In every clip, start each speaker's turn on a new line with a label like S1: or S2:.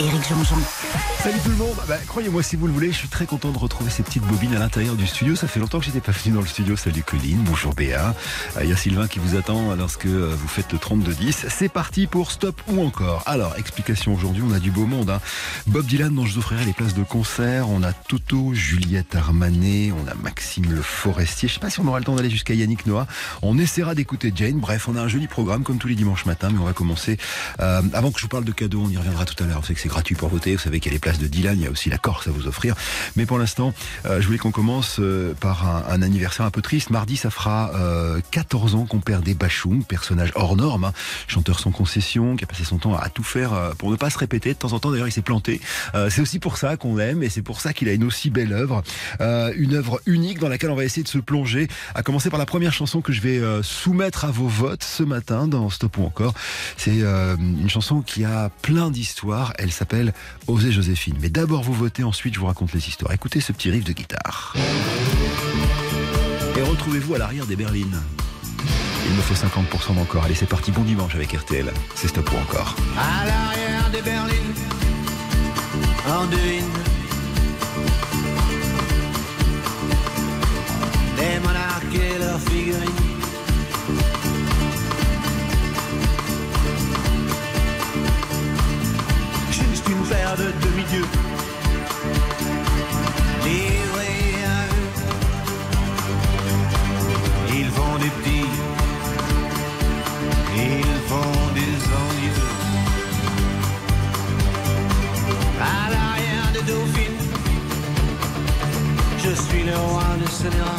S1: Éric Jean-Jean.
S2: Salut tout le monde. Bah, Croyez-moi si vous le voulez, je suis très content de retrouver ces petites bobines à l'intérieur du studio. Ça fait longtemps que j'étais pas venu dans le studio. Salut Colline, bonjour Béa. Euh, Il y a Sylvain qui vous attend lorsque euh, vous faites le 32-10. C'est parti pour Stop ou encore. Alors, explication aujourd'hui, on a du beau monde. hein. Bob Dylan dont je vous offrirai les places de concert. On a Toto, Juliette Armanet, on a Maxime Le Forestier. Je sais pas si on aura le temps d'aller jusqu'à Yannick Noah. On essaiera d'écouter Jane. Bref, on a un joli programme comme tous les dimanches matins, mais on va commencer. euh, avant que je vous parle de cadeaux, on y reviendra tout à l'heure. Que gratuit pour voter. Vous savez qu'il y a les places de Dylan. Il y a aussi la Corse à vous offrir. Mais pour l'instant, euh, je voulais qu'on commence euh, par un, anniversaire un peu triste. Mardi, ça fera euh, 14 ans qu'on perd des Bachung, personnage hors norme, hein, chanteur sans concession, qui a passé son temps à tout faire euh, pour ne pas se répéter. De temps en temps, d'ailleurs, il s'est planté. Euh, c'est aussi pour ça qu'on l'aime et c'est pour ça qu'il a une aussi belle œuvre. Euh, une œuvre unique dans laquelle on va essayer de se plonger. À commencer par la première chanson que je vais euh, soumettre à vos votes ce matin dans Stop ou encore. C'est euh, une chanson qui a plein d'histoires. Elle s'appelle Oser Joséphine. Mais d'abord, vous votez, ensuite, je vous raconte les histoires. Écoutez ce petit riff de guitare. Et retrouvez-vous à l'arrière des berlines. Il me faut 50% d'encore. Allez, c'est parti. Bon dimanche avec RTL. C'est Stop ou encore.
S3: À l'arrière des berlines, en monarques et leurs figurines. Juste une paire de demi-dieux livrés à. Ils font des petits, ils font des envieux. À l'arrière de Dauphine, je suis le roi de Sénéra,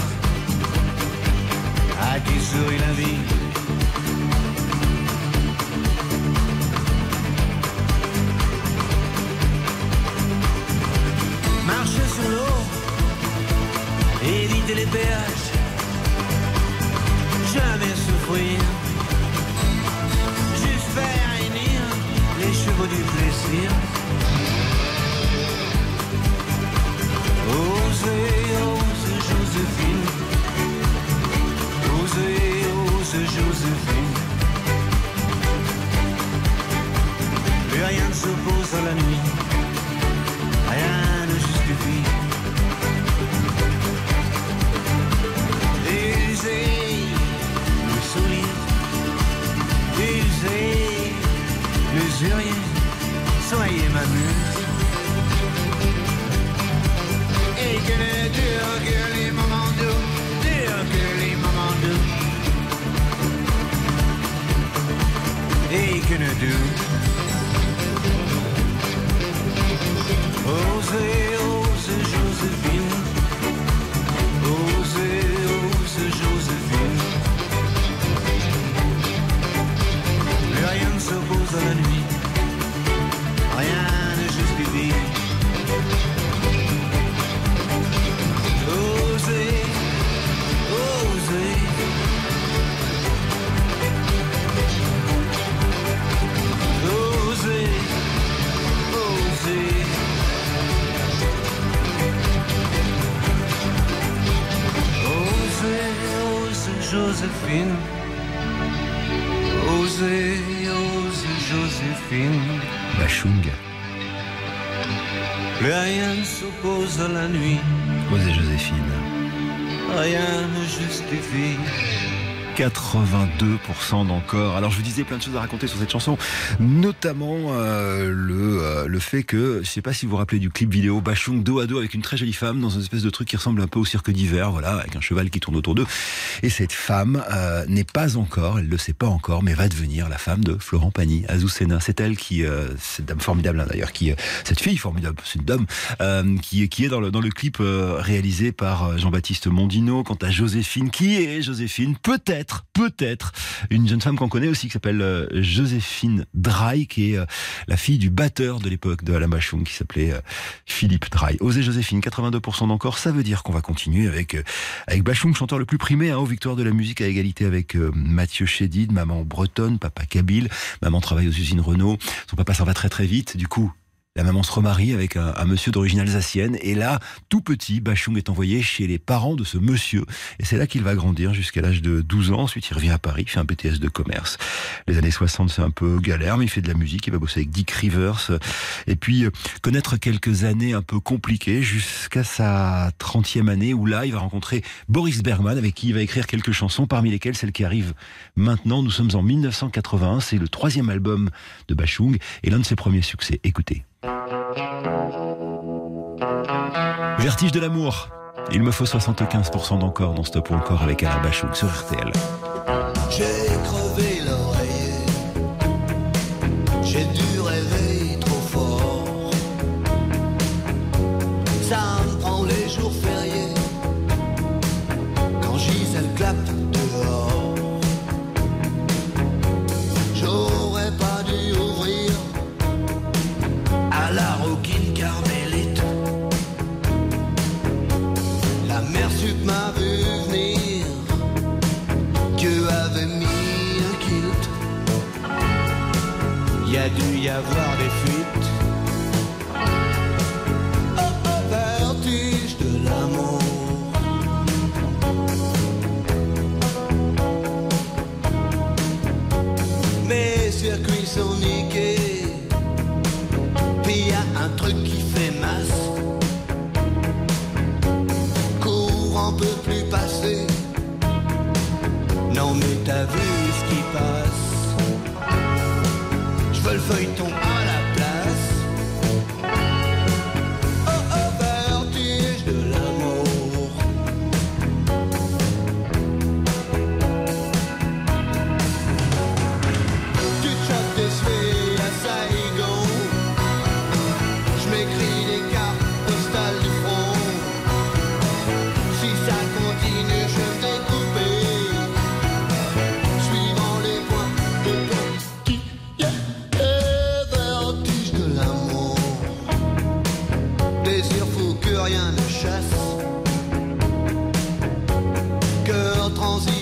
S3: à qui sourit la vie? Marcher sur l'eau, éviter les péages, jamais souffrir, juste faire réunir les chevaux du plaisir. 4
S2: 82% d'encore. Alors je vous disais plein de choses à raconter sur cette chanson, notamment euh, le, euh, le fait que, je sais pas si vous vous rappelez du clip vidéo Bachung dos à dos avec une très jolie femme dans une espèce de truc qui ressemble un peu au cirque d'hiver, voilà, avec un cheval qui tourne autour d'eux. Et cette femme euh, n'est pas encore, elle le sait pas encore, mais va devenir la femme de Florent Pagny, Azucena. C'est elle qui, euh, cette dame formidable hein, d'ailleurs, qui, euh, cette fille formidable, c'est une dame, euh, qui, qui est dans le, dans le clip réalisé par Jean-Baptiste Mondino. Quant à Joséphine, qui est Joséphine Peut-être peut-être, une jeune femme qu'on connaît aussi qui s'appelle euh, Joséphine Dry, qui est euh, la fille du batteur de l'époque de Alain Bachung, qui s'appelait euh, Philippe Dry. Osez Joséphine, 82% d'encore, ça veut dire qu'on va continuer avec avec Bachung, chanteur le plus primé, hein, aux victoires de la musique à égalité avec Mathieu Chédid, maman bretonne, papa kabyle, maman travaille aux usines Renault, son papa s'en va très très vite, du coup La maman se remarie avec un, un monsieur d'origine alsacienne. Et là, tout petit, Bachung est envoyé chez les parents de ce monsieur. Et c'est là qu'il va grandir jusqu'à l'âge de 12 ans. Ensuite, il revient à Paris, fait un BTS de commerce. Les années 60, c'est un peu galère, mais il fait de la musique. Il va bosser avec Dick Rivers. Et puis, euh, connaître quelques années un peu compliquées jusqu'à sa 30e année où là, il va rencontrer Boris Bergman avec qui il va écrire quelques chansons, parmi lesquelles celle qui arrive maintenant. Nous sommes en 1981. C'est le troisième album de Bachung et l'un de ses premiers succès. Écoutez. Vertige de l'amour. Il me faut 75% d'encore dans Stop ou encore avec Alain Bachung sur RTL.
S4: Avoir des fuites. Oh, vertige de l'amour. Mes circuits sont Je veux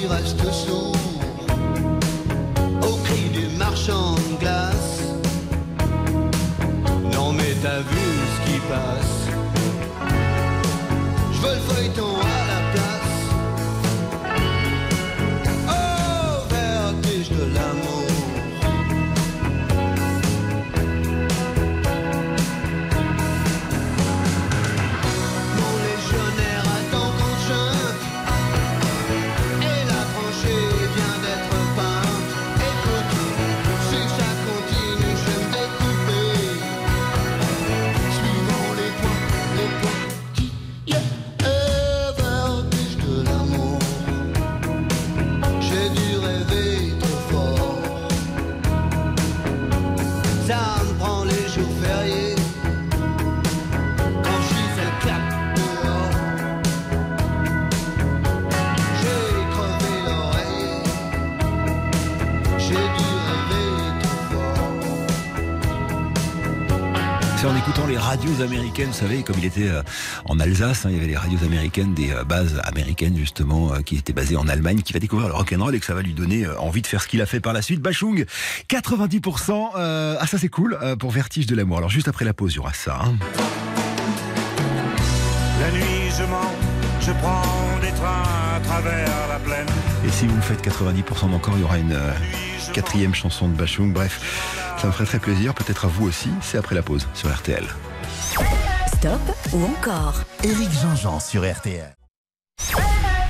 S4: reste sourd Au cri du marchand de glace. Non mais t'as vu ce qui passe
S2: radios américaines, vous savez, comme il était euh, en Alsace, hein, il y avait les radios américaines, des euh, bases américaines justement, euh, qui étaient basées en Allemagne, qui va découvrir le rock'n'roll et que ça va lui donner envie de faire ce qu'il a fait par la suite. Bachung, 90%, euh, ah ça c'est cool, euh, pour Vertige de l'amour. Alors juste après la pause, il y aura ça. hein.
S3: La nuit, je mens, je prends des trains à travers la plaine.
S2: Et si vous me faites 90% d'encore, il y aura une euh, quatrième chanson de Bachung. Bref, ça me ferait très plaisir, peut-être à vous aussi. C'est après la pause sur RTL.
S1: Stop ou encore?
S5: Éric Jean-Jean sur RTL.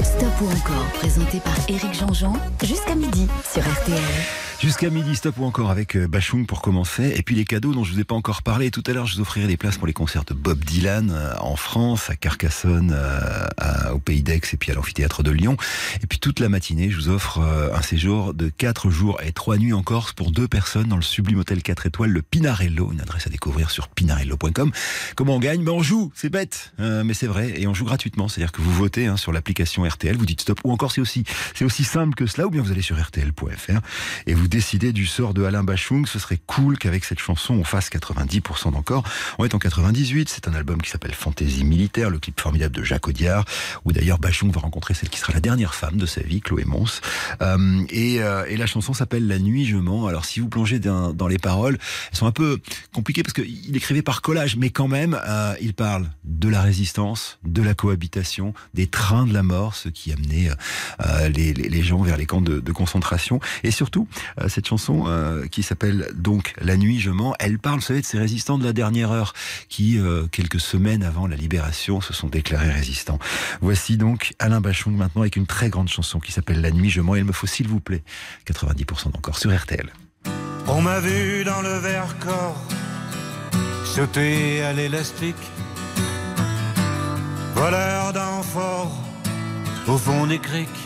S1: Stop ou encore, présenté par Éric Jean-Jean, jusqu'à midi sur RTL.
S2: Jusqu'à midi, stop ou encore avec euh, Bachung pour commencer. Et puis les cadeaux dont je vous ai pas encore parlé. Tout à l'heure, je vous offrirai des places pour les concerts de Bob Dylan euh, en France, à Carcassonne, euh, à- au Pays d'Aix et puis à l'amphithéâtre de Lyon. Et puis toute la matinée, je vous offre un séjour de 4 jours et 3 nuits en Corse pour deux personnes dans le sublime hôtel 4 étoiles, le Pinarello. Une adresse à découvrir sur pinarello.com. Comment on gagne? Ben On joue, c'est bête, euh, mais c'est vrai. Et on joue gratuitement. C'est-à-dire que vous votez hein, sur l'application. RTL, vous dites stop, ou encore c'est aussi, c'est aussi simple que cela, ou bien vous allez sur RTL.fr et vous décidez du sort de Alain Bachung. Ce serait cool qu'avec cette chanson on fasse 90% d'encore. On est en 98, c'est un album qui s'appelle Fantaisie militaire, le clip formidable de Jacques Audiard, où d'ailleurs Bachung va rencontrer celle qui sera la dernière femme de sa vie, Chloé Mons. Euh, et, euh, et, la chanson s'appelle La nuit je mens. Alors si vous plongez dans, les paroles, elles sont un peu compliquées parce qu'il écrivait par collage, mais quand même, euh, il parle de la résistance, de la cohabitation, des trains de la mort, ce qui amenait euh, les, les, gens vers les camps de, concentration. Et surtout, cette chanson qui s'appelle donc La nuit je mens, elle parle, vous savez, de ces résistants de la dernière heure qui, quelques semaines avant la libération, se sont déclarés résistants. Voici donc Alain Bachung maintenant avec une très grande chanson qui s'appelle La nuit je mens. Il me faut, s'il vous plaît, 90% d'encore sur RTL.
S3: On m'a vu dans le verre corps sauter à l'élastique, voleur d'enfort au fond des criques.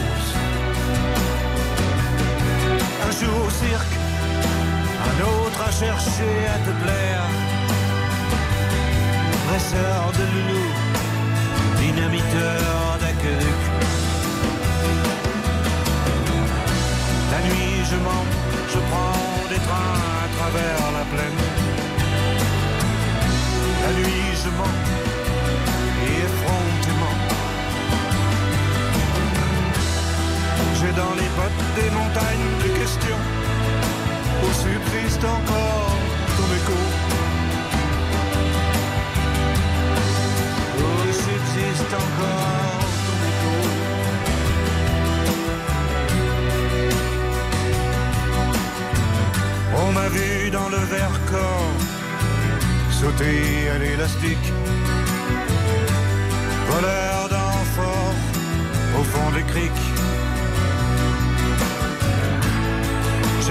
S3: Un jour au cirque, un autre à chercher à te plaire. Dresseur de loulou, dynamiteur d'aqueduc. La nuit, je mens, je prends des trains à travers la plaine. La nuit, je mens, Dans les bottes des montagnes de questions où subsiste encore ton écho. Où subsiste encore. On m'a vu dans le verre sauter à l'élastique. Voleur d'enfort au fond des criques.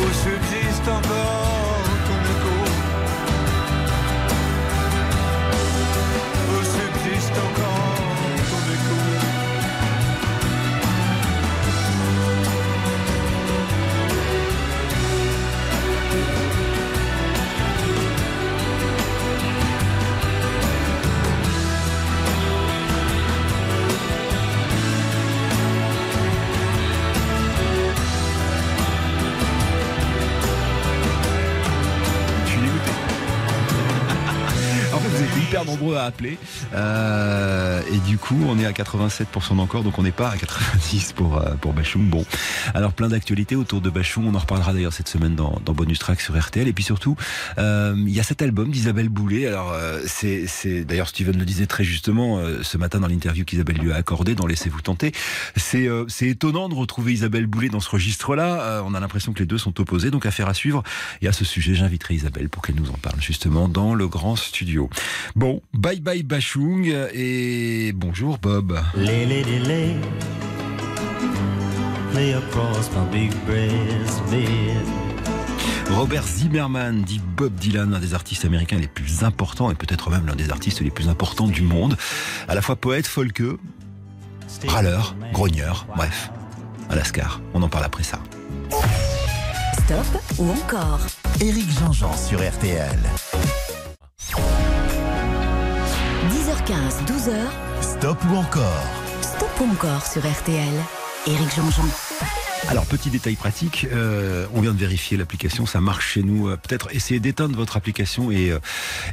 S3: où subsiste encore
S2: nombreux à appeler. Euh, et du coup, on est à 87% d'encore, donc on n'est pas à 90% pour, euh, pour Bachung. Bon, alors plein d'actualités autour de Bachung. On en reparlera d'ailleurs cette semaine dans, dans Bonus Track sur RTL. Et puis surtout, euh, il y a cet album d'Isabelle Boulet. Alors, euh, c'est, d'ailleurs Steven le disait très justement euh, ce matin dans l'interview qu'Isabelle lui a accordé dans Laissez-vous tenter. C'est, étonnant de retrouver Isabelle Boulet dans ce registre-là. On a l'impression que les deux sont opposés, donc affaire à suivre. Et à ce sujet, j'inviterai Isabelle pour qu'elle nous en parle justement dans le grand studio. Bon, bye bye Bachung et bonjour Bob.
S6: Lay, lady, lay. Lay across my big breast bed.
S2: Robert Zimmerman dit Bob Dylan, un des artistes américains les plus importants et peut-être même l'un des artistes les plus importants du monde. À la fois poète, folkeux, râleur, grogneur, bref, un lascar. On en parle après ça.
S1: Stop ou encore?
S5: Éric Jean-Jean sur RTL.
S1: 10h15, 12h,
S5: Stop ou encore
S1: Stop ou encore sur RTL. Éric Jean-Jean.
S2: Alors, petit détail pratique, euh, on vient de vérifier l'application, ça marche chez nous. Euh, Peut-être essayez d'éteindre votre application et, euh,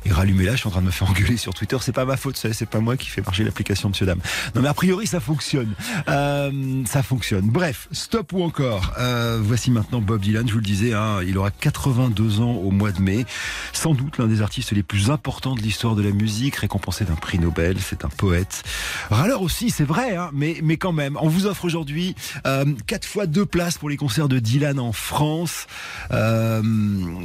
S2: et rallumez-la. Je suis en train de me faire engueuler sur Twitter. C'est pas ma faute, c'est pas moi qui fais marcher l'application, monsieur dame. Non, mais a priori, ça fonctionne. Euh, ça fonctionne. Bref, stop ou encore. Euh, voici maintenant Bob Dylan. Je vous le disais, hein, il aura 82 ans au mois de mai. Sans doute l'un des artistes les plus importants de l'histoire de la musique, récompensé d'un prix Nobel. C'est un poète. Râleur aussi, c'est vrai, hein, mais, mais quand même. On vous offre aujourd'hui euh, quatre fois deux places pour les concerts de Dylan en France. Euh,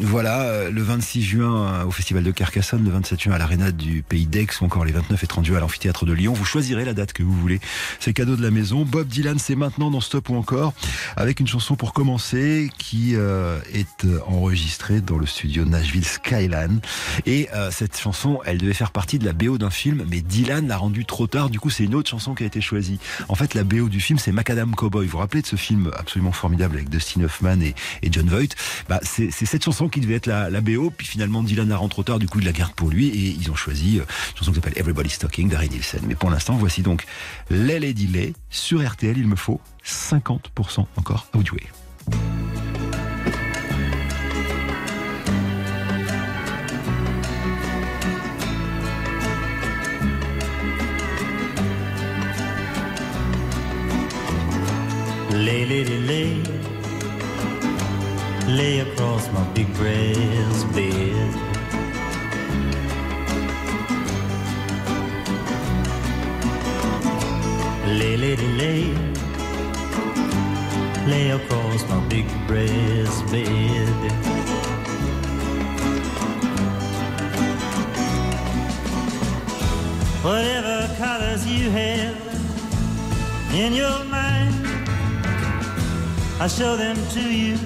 S2: voilà, euh, le 26 juin euh, au Festival de Carcassonne, le 27 juin à l'Arena du Pays d'Aix ou encore les 29 et 30 juin à l'Amphithéâtre de Lyon. Vous choisirez la date que vous voulez. C'est cadeau de la maison. Bob Dylan, c'est maintenant dans Stop ou encore avec une chanson pour commencer qui est enregistrée dans le studio Nashville Skyline. Et cette chanson, elle devait faire partie de la BO d'un film, mais Dylan l'a rendue trop tard. Du coup, c'est une autre chanson qui a été choisie. En fait, la BO du film, c'est Macadam Cowboy. Vous vous rappelez de ce film absolument formidable avec Dustin Hoffman et, John Voight bah, C'est cette chanson qui devait être la, BO. Puis finalement, Dylan la rend trop tard. Du coup, il la garde pour lui et ils ont choisi euh, une chanson qui s'appelle Everybody's Talking d'Harry Nilsson. Mais pour l'instant, voici donc Les Lady Lay sur RTL. Il me faut 50% encore à
S6: Lay, lady, lay. Lay across my big breast bed. Lay, lady, lay. Lay across my big breast bed. Whatever colors you have in your mind. I show them to you,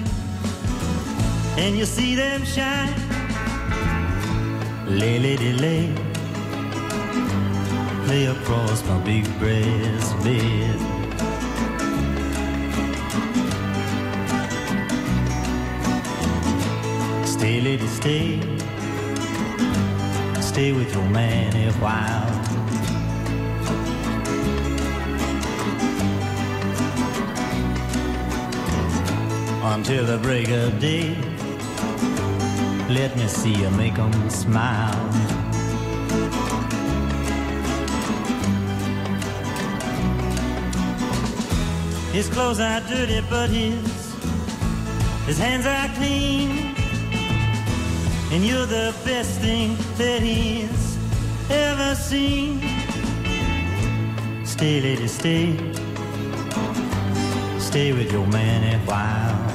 S6: and you see them shine. Lay, lady, lay, lay across my big breast bed. Stay, lady, stay, stay with your man a while. Until the break of day. Let me see you make 'em smile. His clothes are dirty, but his his hands are clean. And you're the best thing that he's ever seen. Stay, lady, stay stay with your man a while.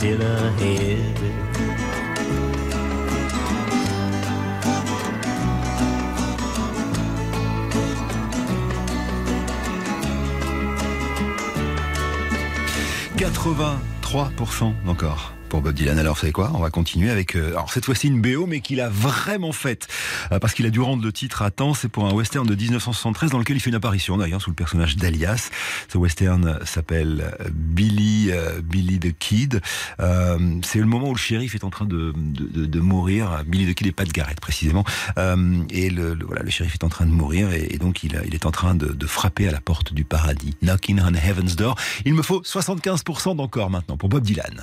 S6: still ahead.
S2: – 83% encore pour Bob Dylan. Alors, vous savez quoi? On va continuer avec, euh, alors cette fois-ci une BO, mais qu'il a vraiment faite euh, parce qu'il a dû rendre le titre à temps. C'est pour un western de 1973 dans lequel il fait une apparition d'ailleurs sous le personnage d'Alias. Ce western s'appelle euh, Billy, Billy the Kid. C'est le moment où le shérif est en train de, mourir. Billy the Kid et pas de Garrett précisément. Et le, voilà, le shérif est en train de mourir et, donc il, il, est en train de, de, frapper à la porte du paradis. Knocking on Heaven's Door. Il me faut 75% d'encore maintenant pour Bob Dylan.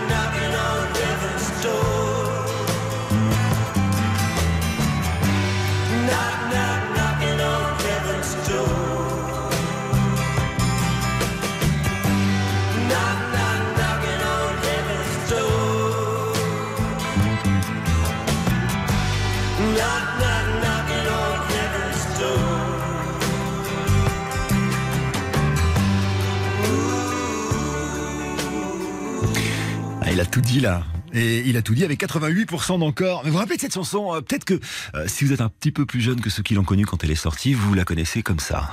S2: Tout dit là. Et il a tout dit avec 88% d'encore. Mais vous vous rappelez de cette chanson euh, Peut-être que euh, si vous êtes un petit peu plus jeune que ceux qui l'ont connue quand elle est sortie, vous la connaissez comme ça.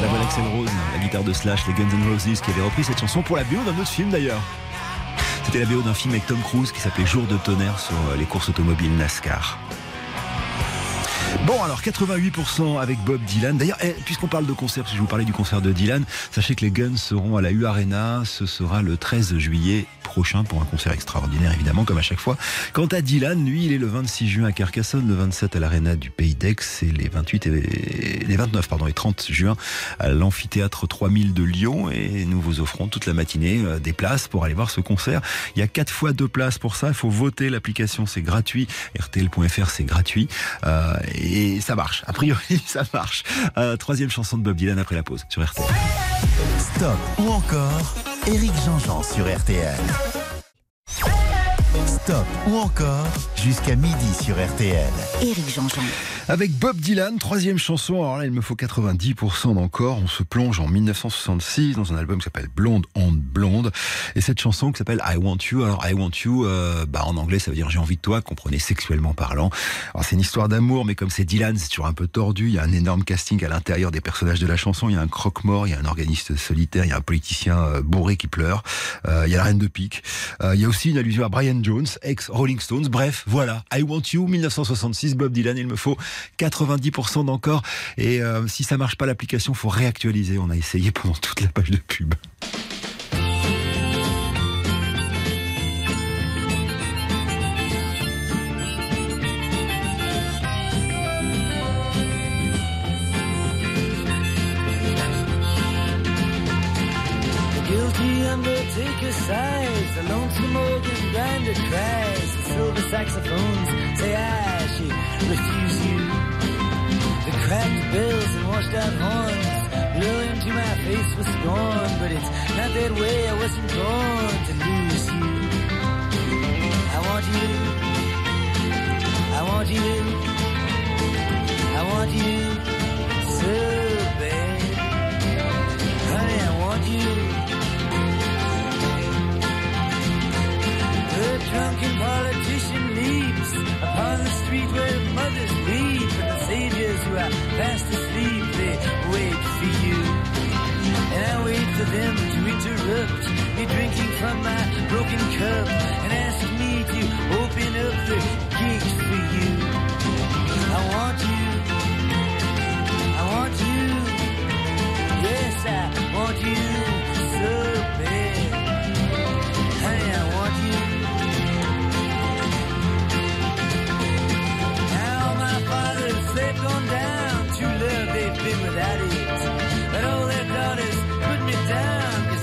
S2: La voix d'Axel Rose, la guitare de Slash, les Guns N' Roses qui avaient repris cette chanson pour la BO d'un autre film d'ailleurs. C'était la BO d'un film avec Tom Cruise qui s'appelait Jour de tonnerre sur euh, les courses automobiles NASCAR. Bon, alors 88% avec Bob Dylan. D'ailleurs, eh, puisqu'on parle de concert, si je vous parlais du concert de Dylan, sachez que les Guns seront à la U Arena. Ce sera le 13 juillet prochain pour un concert extraordinaire, évidemment, comme à chaque fois. Quant à Dylan, lui, il est le 26 juin à Carcassonne, le 27 à l'Arena du Pays d'Aix et les 28 et les 29 pardon et 30 juin à l'amphithéâtre 3000 de Lyon. Et nous vous offrons toute la matinée euh, des places pour aller voir ce concert. Il y a quatre fois deux places pour ça. Il faut voter. L'application, c'est gratuit. RTL.fr, c'est gratuit. Euh, ça marche. A priori, ça marche. Euh, troisième chanson de Bob Dylan après la pause sur RTL.
S5: Stop ou encore Éric Jean-Jean sur RTL. Stop ou encore jusqu'à midi sur RTL.
S1: Éric Jean-Jean.
S2: Avec Bob Dylan, troisième chanson. Alors là, il me faut 90% d'encore. On se plonge en 1966 dans un album qui s'appelle Blonde on Blonde. Et cette chanson qui s'appelle I Want You. Alors I Want You, euh, bah en anglais, ça veut dire j'ai envie de toi, comprenez sexuellement parlant. Alors c'est une histoire d'amour, mais comme c'est Dylan, c'est toujours un peu tordu. Il y a un énorme casting à l'intérieur des personnages de la chanson. Il y a un croque-mort, il y a un organiste solitaire, il y a un politicien euh, bourré qui pleure. Euh, il y a la reine de pique. Euh, il y a aussi une allusion à Brian Jones, ex Rolling Stones. Bref, voilà. I Want You, 1966, Bob Dylan. Il me faut 90% d'encore. Et euh, si ça marche pas l'application, faut réactualiser. On a essayé pendant toute la page de pub.
S7: With scorn, but it's not that way, I wasn't born to lose you. I want you, I want you, I want you so bad. Honey, I want you. The drunken politician leaps upon the street where mothers weep, and the saviors who are fast asleep, they wait them to interrupt me drinking from my broken cup and ask me to open up the gate for you. I want you. I want you. Yes, I want you so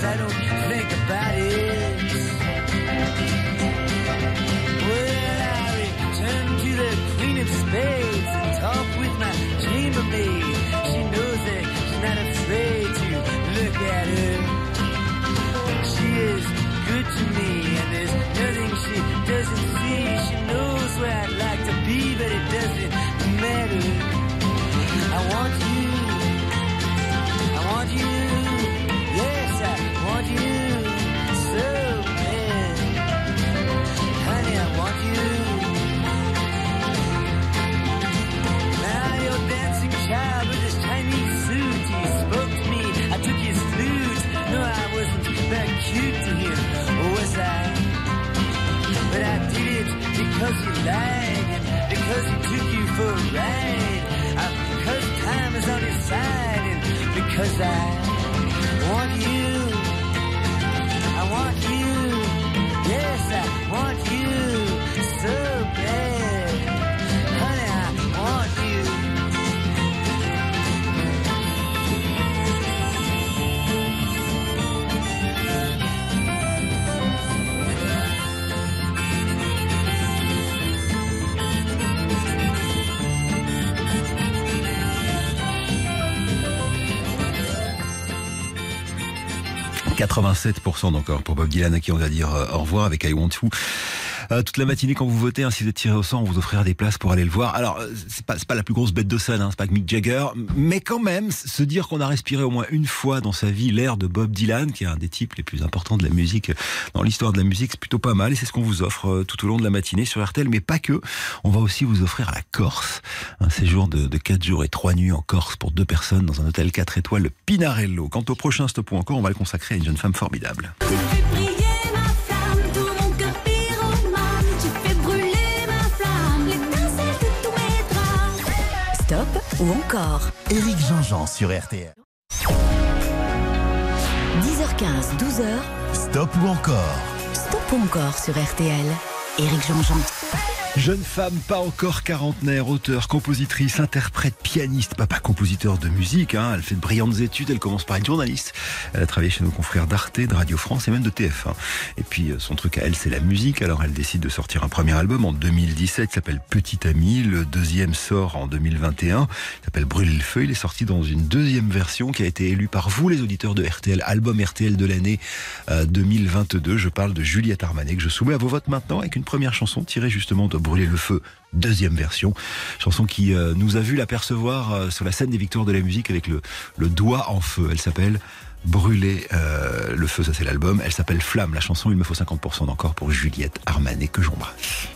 S7: I don't
S2: 87% d'encore pour Bob Dylan à qui on va dire euh, au revoir avec I Want You. Euh, toute la matinée quand vous votez, hein, si vous êtes tiré au sort, on vous offrira des places pour aller le voir. Alors euh, c'est pas pas la plus grosse bête de scène, hein, c'est pas que Mick Jagger, mais quand même se dire qu'on a respiré au moins une fois dans sa vie l'air de Bob Dylan, qui est un des types les plus importants de la musique dans l'histoire de la musique, c'est plutôt pas mal et c'est ce qu'on vous offre euh, tout au long de la matinée sur RTL, mais pas que. On va aussi vous offrir à la Corse un séjour de, de 4 jours et 3 nuits en Corse pour deux personnes dans un hôtel 4 étoiles, le Pinarello. Quant au prochain stop encore, on va le consacrer à une jeune femme formidable.
S1: Ou encore
S5: Éric Jean-Jean sur RTL.
S1: 10h15, 12h,
S5: Stop ou encore
S1: Stop ou encore sur RTL. Éric Jean-Jean.
S2: Jeune femme, pas encore quarantenaire, auteure, compositrice, interprète, pianiste, papa compositeur de musique. Hein. Elle fait de brillantes études, elle commence par être journaliste. Elle a travaillé chez nos confrères d'Arte, de Radio France et même de TF1. Et puis euh, son truc à elle, c'est la musique. Alors elle décide de sortir un premier album en 2017 qui s'appelle Petit Ami. Le deuxième sort en 2021. Il s'appelle Brûler le feu. Il est sorti dans une deuxième version qui a été élue par vous, les auditeurs de RTL, album RTL de l'année euh, 2022. Je parle de Juliette Armanet que je soumets à vos votes maintenant avec une première chanson tirée justement de
S8: brûler le feu, deuxième version. Chanson qui euh, nous a vu l'apercevoir euh, sur la scène des victoires de la musique avec le, doigt en feu. Elle s'appelle Brûler euh, le feu, ça c'est l'album. Elle s'appelle Flamme, la chanson. Il me faut 50% d'encore pour Juliette Armanet que j'embrasse.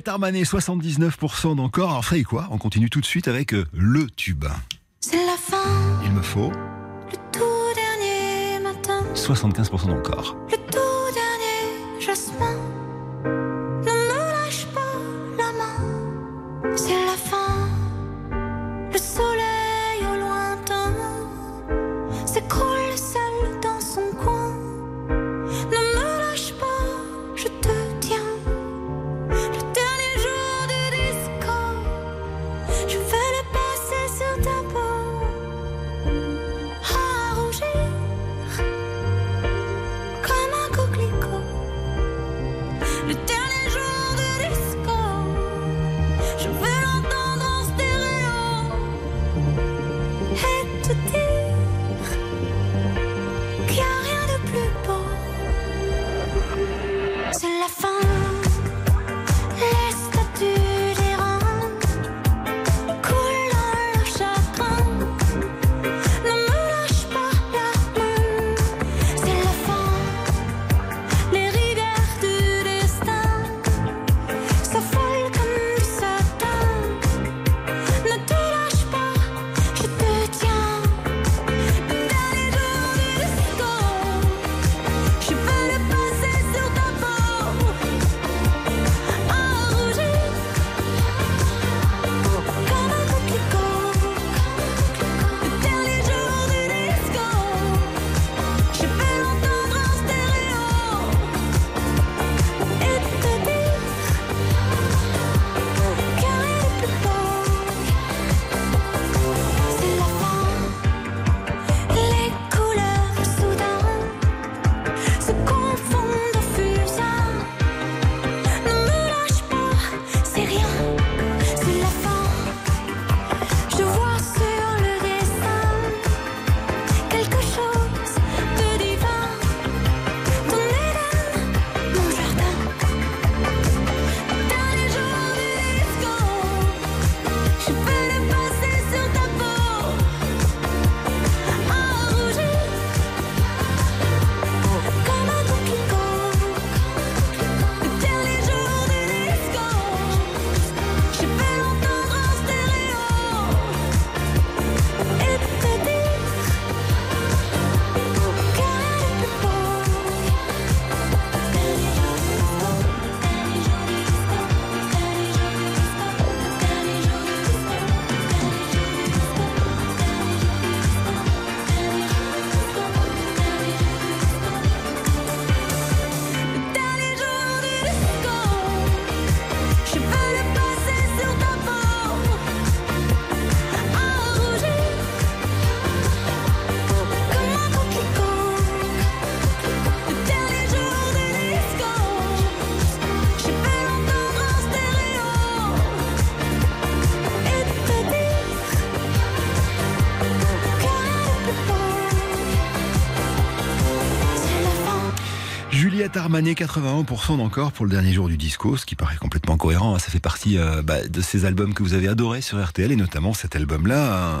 S8: Juliette Armanet, 79% d'encore. Alors, et quoi? On continue tout de suite avec euh, le tube.
S2: C'est la fin.
S8: Il me faut.
S2: Le tout dernier matin.
S8: 75% d'encore.
S2: Le Juliette Armanet, 81% d'encore pour le dernier jour du disco, ce qui paraît complètement cohérent. hein. Ça fait partie euh, bah, de ces albums que vous avez adorés sur RTL et notamment cet album-là, hein,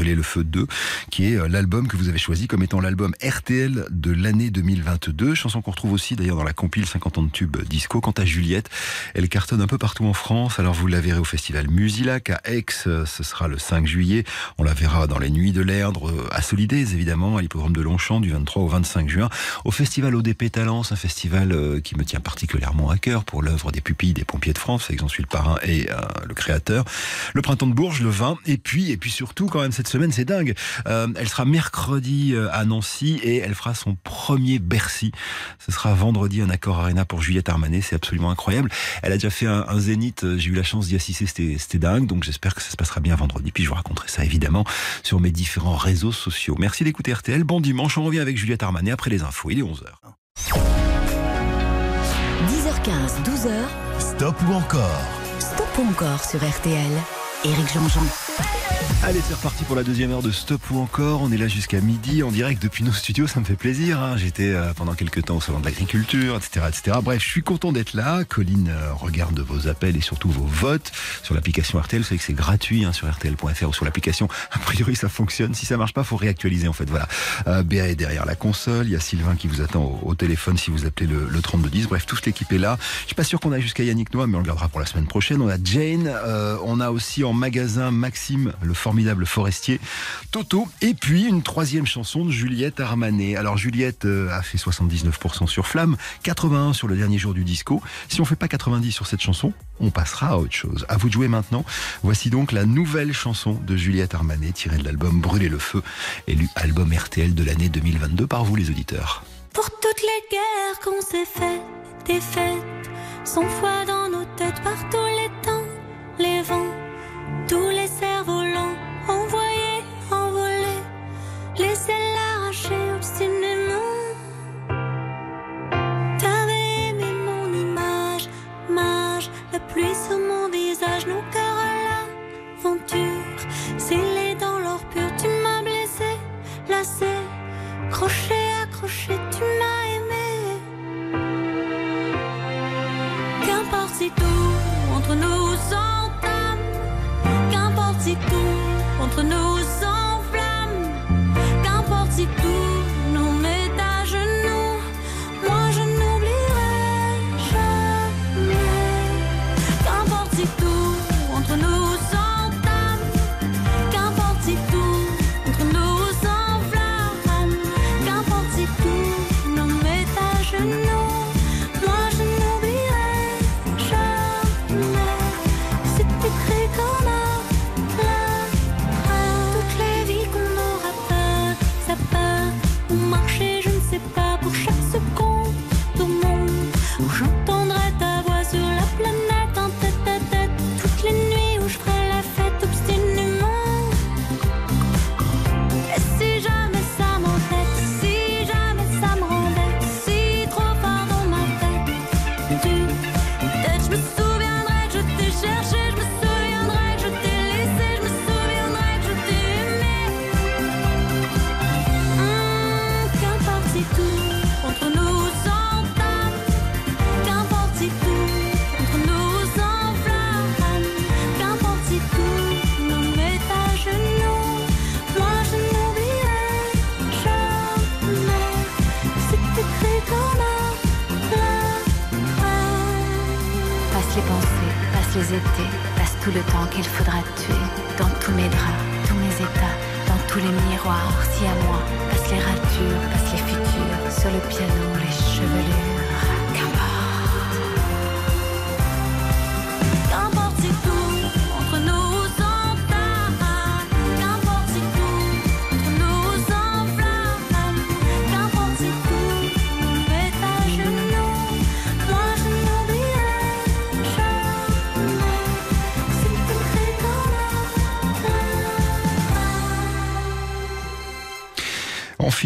S2: Brûler le feu 2, qui est euh, l'album que vous avez choisi comme étant l'album RTL de l'année 2022. Chanson qu'on retrouve aussi d'ailleurs dans la compile 50 ans de tube disco. Quant à Juliette, elle cartonne un peu partout en France. Alors vous la verrez au festival Musilac à Aix, euh, ce sera le 5 juillet. On la verra dans les Nuits de l'Erdre, euh, à Solidez évidemment, à l'hippodrome de Longchamp du 23 au 25 juin. Au festival ODP Talence, un festival euh, qui me tient particulièrement à cœur pour l'œuvre des pupilles des pompiers de France, avec j'en suis le parrain et euh, le créateur. Le printemps de Bourges, le 20. Et puis, et puis surtout, quand même, cette semaine, c'est dingue. Euh, elle sera mercredi euh, à Nancy et elle fera son premier Bercy. Ce sera vendredi un accord Arena pour Juliette Armanet. C'est absolument incroyable. Elle a déjà fait un, un zénith. euh, J'ai eu la chance d'y assister. C'était, c'était dingue. Donc j'espère que ça se passera bien vendredi. Puis je vous raconterai ça évidemment sur mes différents réseaux sociaux. Merci d'écouter RTL. Bon dimanche. On revient avec Juliette Armanet après les infos. Il est 11h.
S1: 10h15, 12h,
S5: Stop ou encore?
S1: Stop ou encore sur RTL. Éric Jean-Jean.
S2: Allez, c'est reparti pour la deuxième heure de Stop ou encore. On est là jusqu'à midi en direct depuis nos studios. Ça me fait plaisir. hein. J'étais euh, pendant quelques temps au salon de l'agriculture, etc., etc. Bref, je suis content d'être là. Colline euh, regarde vos appels et surtout vos votes sur l'application RTL. Vous savez que c'est gratuit hein, sur RTL.fr ou sur l'application. A priori, ça fonctionne. Si ça marche pas, faut réactualiser en fait. Voilà. Euh, Béa est derrière la console. Il y a Sylvain qui vous attend au, téléphone si vous appelez le, le 3210. Bref, toute l'équipe est là. Je suis pas sûr qu'on aille jusqu'à Yannick Noah, mais on le gardera pour la semaine prochaine. On a Jane. euh, on a aussi en magasin Maxime, le formidable forestier, Toto. Et puis une troisième chanson de Juliette Armanet. Alors Juliette euh, a fait 79% sur Flamme, 81 sur le dernier jour du disco. Si on fait pas 90 sur cette chanson, on passera à autre chose. À vous de jouer maintenant. Voici donc la nouvelle chanson de Juliette Armanet tirée de l'album Brûler le feu, élu album RTL de l'année 2022 par vous les auditeurs.
S8: Pour toutes les guerres qu'on s'est faites, des fêtes, sans dans nos têtes par les temps, tous les cerfs-volants, envoyés, envolés, laissez l'arracher obstinément. T'avais aimé mon image, mage, la pluie sur mon visage, nos cœurs à l'aventure, scellés dans l'or pur, tu m'as blessé, lassé. Crochet, accroché, tu m'as aimé. Qu'importe si tout entre nous s'enflamme. Qu'importe si tout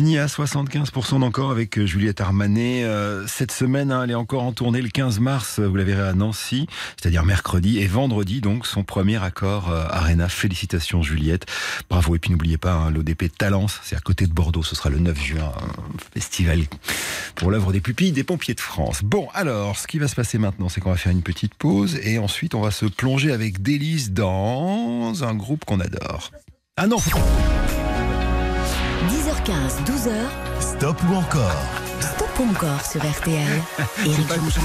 S2: finit à 75% d'encore avec euh, Juliette Armanet. Euh, cette semaine, hein, elle est encore en tournée le 15 mars, vous la verrez à Nancy, c'est-à-dire mercredi et vendredi, donc son premier accord euh, Arena. Félicitations Juliette. Bravo. Et puis n'oubliez pas, hein, l'ODP Talence, c'est à côté de Bordeaux, ce sera le 9 juin, festival pour l'œuvre des pupilles des pompiers de France. Bon, alors, ce qui va se passer maintenant, c'est qu'on va faire une petite pause et ensuite on va se plonger avec délice dans un groupe qu'on adore. Ah non
S9: 10h15, 12h,
S5: Stop ou encore
S9: stop ou encore sur RTL.
S2: C'est pas,
S9: Jean-Jean.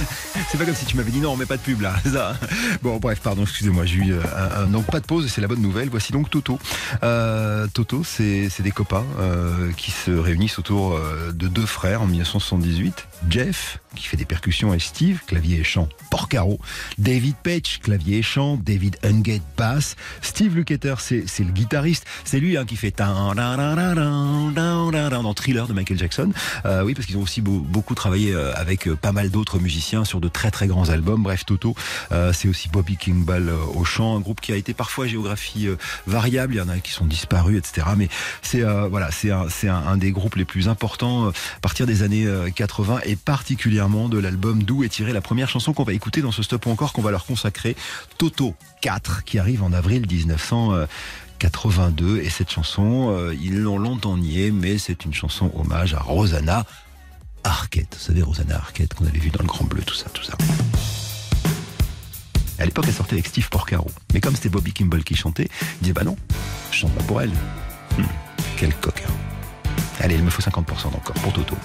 S2: c'est pas comme si tu m'avais dit non, on met pas de pub là. ça. Bon, bref, pardon, excusez-moi, j'ai eu euh, un, un- donc pas de pause c'est la bonne nouvelle. Voici donc Toto. Euh, Toto, c'est c'est des copains euh, qui se réunissent autour de deux frères en 1978. Jeff, qui fait des percussions, et Steve, clavier et chant, Porcaro. David Page, clavier et chant. David Ungate, basse. Steve Lukather, c'est le guitariste. C'est lui hein, qui fait dans Thriller de Michael Jackson. Euh, oui, parce qu'ils ont aussi beau- beaucoup travaillé euh, avec euh, pas mal d'autres musiciens sur de très très grands albums. Bref, Toto, c'est aussi Bobby Kimball euh, au chant, un groupe qui a été parfois géographie variable. Il y en a qui sont disparus, etc. Mais c'est voilà, c'est un, un, des groupes les plus importants à partir des années euh, 80 et particulièrement de l'album d'où est tirée la première chanson qu'on va écouter dans ce stop ou encore qu'on va leur consacrer, Toto 4, qui arrive en avril 1982. Et cette chanson, euh, ils l'ont longtemps nié, mais c'est une chanson hommage à Rosanna Arquette. Vous savez, Rosanna Arquette qu'on avait vu dans le Grand Bleu, tout ça, tout ça. À l'époque, elle sortait avec Steve Porcaro. Mais comme c'était Bobby Kimball qui chantait, il disait Bah non, je chante pas pour elle. Hum, quel coquin. Allez, il me faut 50% encore pour Toto.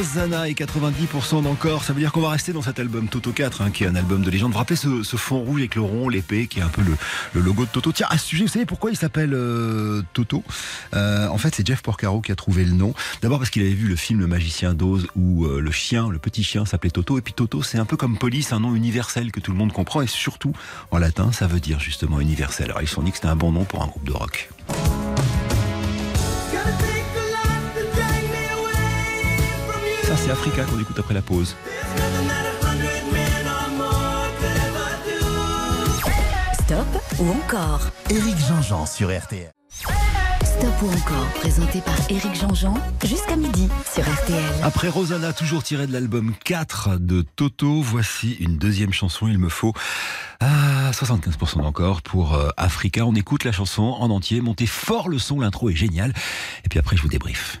S7: Rosanna
S2: et 90% d'encore. Ça veut dire qu'on va rester dans cet album Toto 4, hein, qui est un album de légende. Vous rappelez ce, fond rouge avec le rond, l'épée, qui est un peu le, le logo de Toto. Tiens, à ce sujet, vous savez pourquoi il s'appelle euh, Toto? Euh, En fait, c'est Jeff Porcaro qui a trouvé le nom. D'abord parce qu'il avait vu le film Le Magicien d'Oz où euh, le chien, le petit chien, s'appelait Toto. Et puis Toto, c'est un peu comme police, un nom universel que tout le monde comprend. Et surtout, en latin, ça veut dire justement universel. Alors ils se sont dit que c'était un bon nom pour un groupe de rock. Ça, c'est Africa qu'on écoute après la pause.
S9: Stop ou encore?
S5: Éric Jean-Jean sur RTL.
S9: Stop ou encore, présenté par Éric Jean-Jean, jusqu'à midi sur RTL.
S2: Après Rosanna, toujours tiré de l'album 4 de Toto, voici une deuxième chanson. Il me faut ah, 75% encore pour euh, Africa. On écoute la chanson en entier, montez fort le son, l'intro est géniale. Et puis après, je vous débriefe.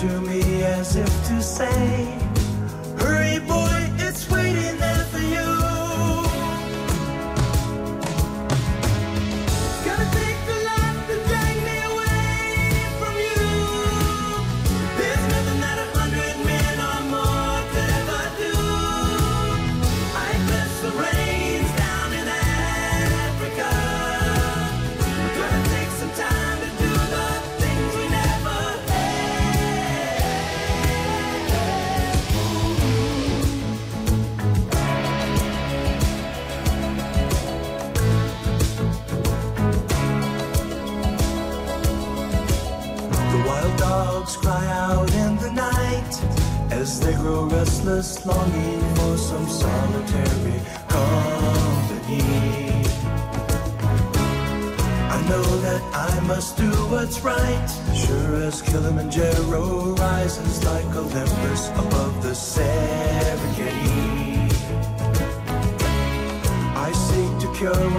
S10: to me as if to say,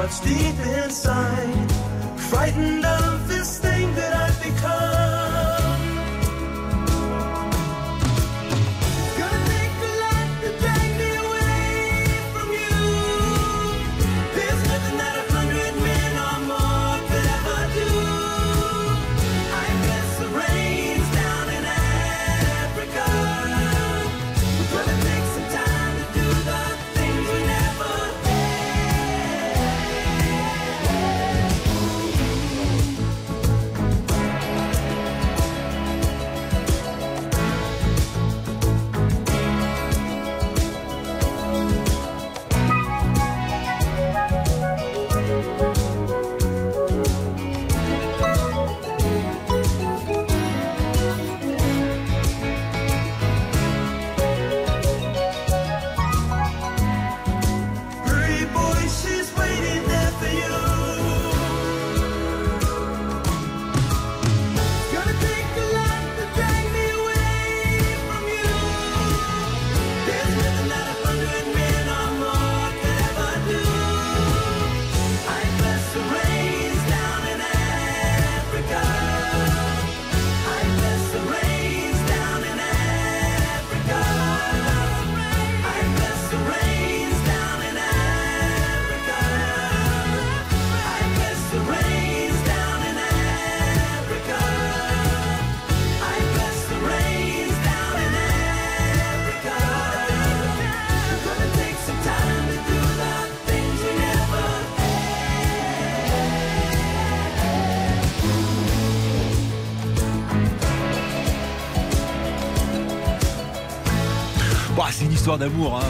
S2: much. D'amour, hein.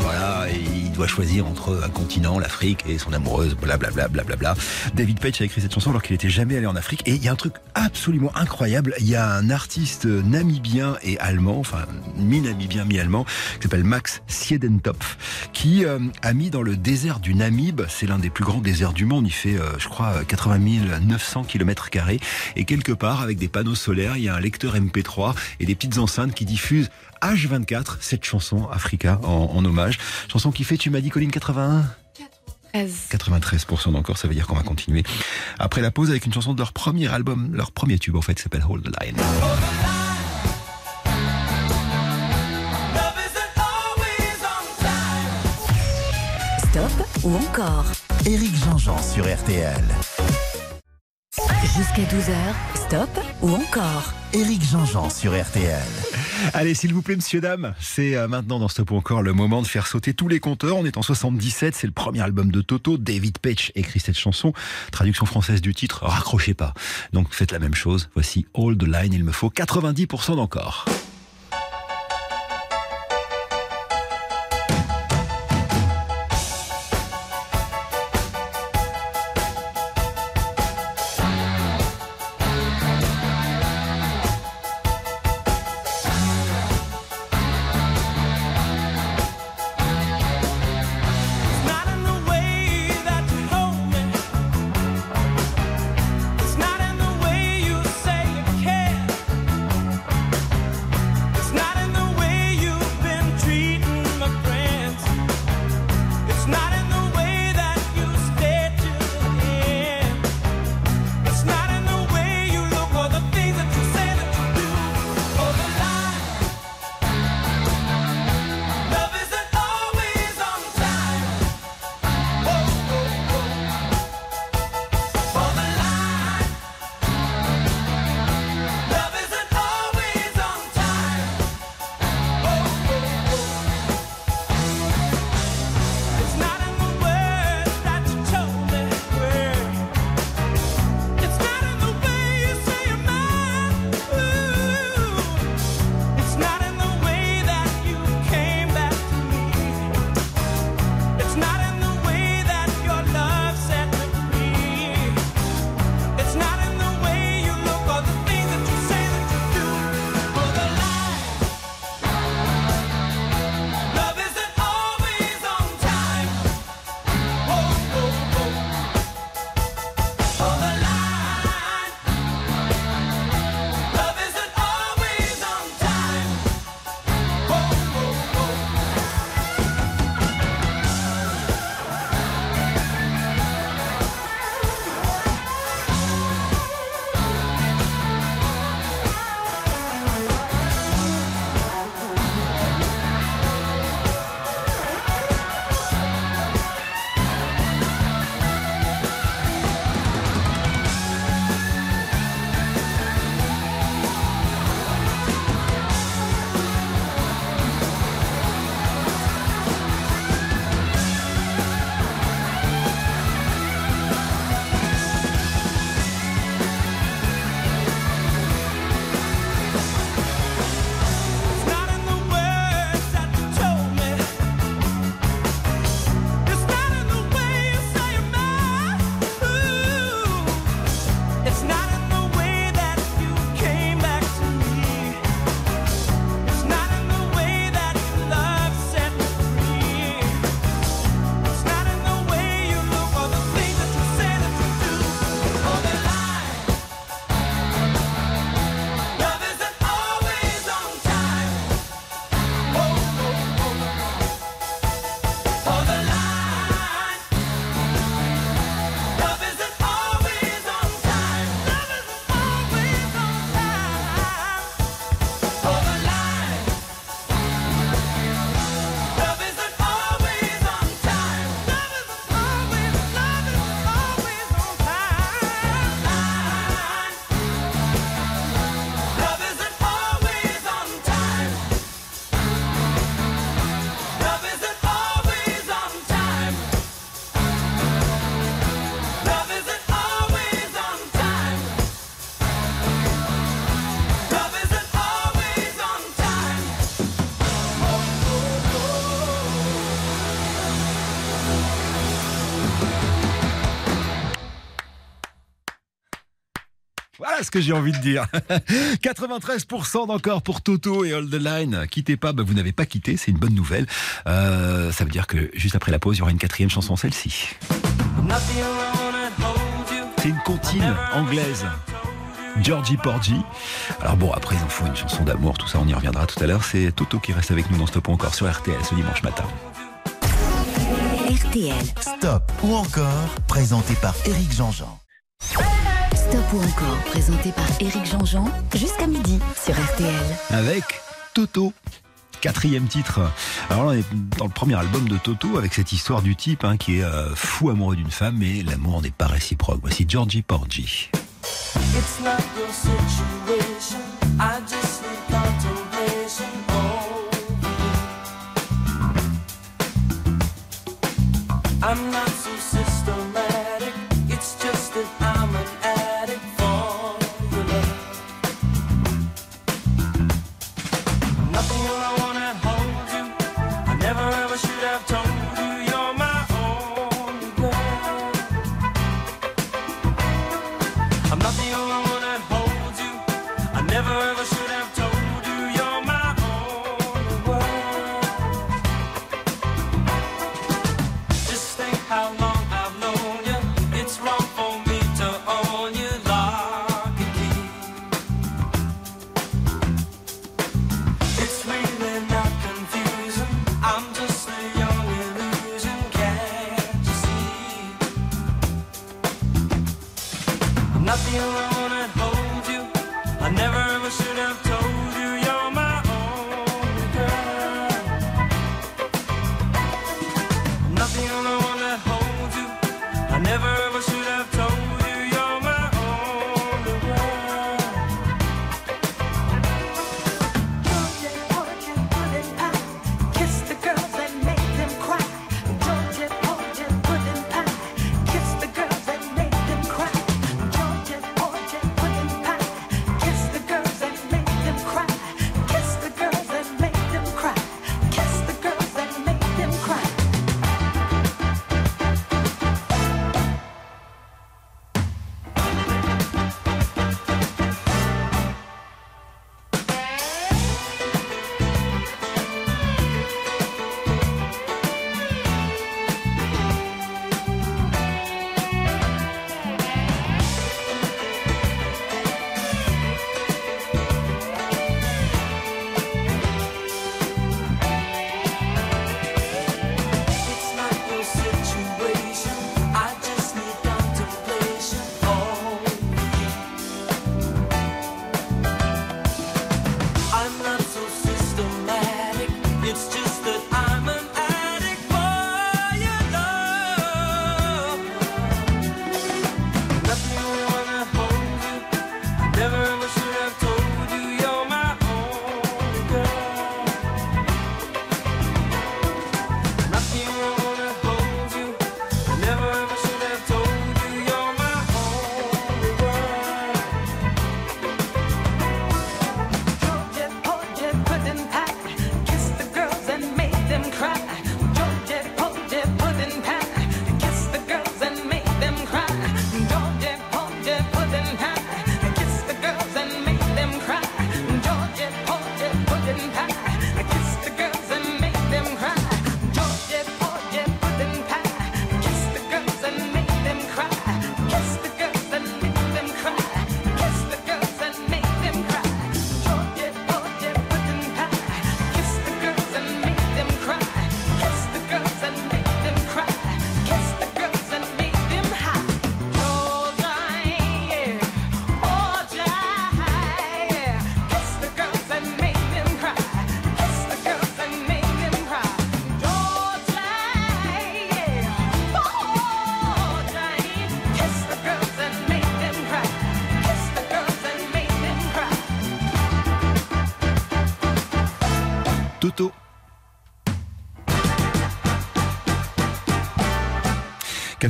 S2: voilà, il doit choisir entre un continent, l'Afrique et son amoureuse, blablabla. Bla, David Page a écrit cette chanson alors qu'il n'était jamais allé en Afrique. Et il y a un truc absolument incroyable. Il y a un artiste namibien et allemand, enfin mi-namibien, mi-allemand, qui s'appelle Max Siedentopf, qui euh, a mis dans le désert du Namib, c'est l'un des plus grands déserts du monde, il fait, euh, je crois, 80 900 km carrés, et quelque part, avec des panneaux solaires, il y a un lecteur MP3 et des petites enceintes qui diffusent H24 cette chanson Africa en, en hommage. Chanson qui fait, tu m'as dit, Colline, 81 93% d'encore, ça veut dire qu'on va continuer après la pause avec une chanson de leur premier album, leur premier tube en fait, qui s'appelle Hold the Line.
S9: Stop ou encore?
S5: Éric Jean-Jean sur RTL.
S9: Jusqu'à 12h, stop ou encore?
S5: Éric Jean-Jean sur RTL.
S2: Allez, s'il vous plaît, monsieur, dame, c'est euh, maintenant dans Stop ou encore le moment de faire sauter tous les compteurs. On est en 77, c'est le premier album de Toto. David Page écrit cette chanson. Traduction française du titre, raccrochez pas. Donc faites la même chose. Voici All the Line, il me faut 90% d'encore. j'ai envie de dire. 93% d'encore pour Toto et All the Line. Quittez pas, bah, vous n'avez pas quitté, c'est une bonne nouvelle. Euh, ça veut dire que juste après la pause, il y aura une quatrième chanson, celle-ci. C'est une comptine anglaise. Georgie Porgy. Alors bon, après, ils en font une chanson d'amour, tout ça, on y reviendra tout à l'heure. C'est Toto qui reste avec nous dans Stop ou encore sur RTL ce dimanche matin.
S9: RTL.
S5: Stop ou encore, présenté par Éric Jean-Jean.
S9: Stop encore, présenté par Éric Jean-Jean, jusqu'à midi sur RTL.
S2: Avec Toto quatrième titre. Alors là, on est dans le premier album de Toto avec cette histoire du type hein, qui est euh, fou amoureux d'une femme mais l'amour n'est pas réciproque. Voici Georgie Porgy.
S11: you.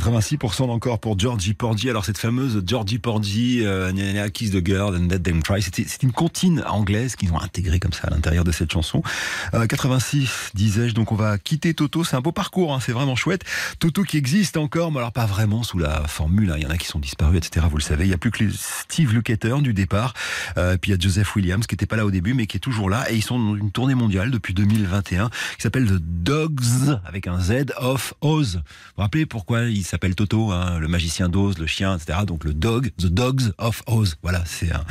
S2: 86% encore pour Georgie Porgy. Alors cette fameuse Georgie Porgy, euh, Kiss the Girl and Let Them Try, c'était c'est une comptine anglaise qu'ils ont intégrée comme ça à l'intérieur de cette chanson. Euh, 86, disais-je, donc on va quitter Toto. C'est un beau parcours, hein, c'est vraiment chouette. Toto qui existe encore, mais alors pas vraiment sous la formule. hein. Il y en a qui sont disparus, etc. Vous le savez. Il y a plus que Steve Lukather du départ. Euh, puis il y a Joseph Williams qui n'était pas là au début, mais qui est toujours là. Et ils sont dans une tournée mondiale depuis 2021 qui s'appelle The Dogs avec un Z of Oz. Vous vous rappelez pourquoi il s'appelle Toto, hein, le magicien d'Oz, le chien, etc. Donc le dog, The Dogs of Oz. Voilà, c'est un-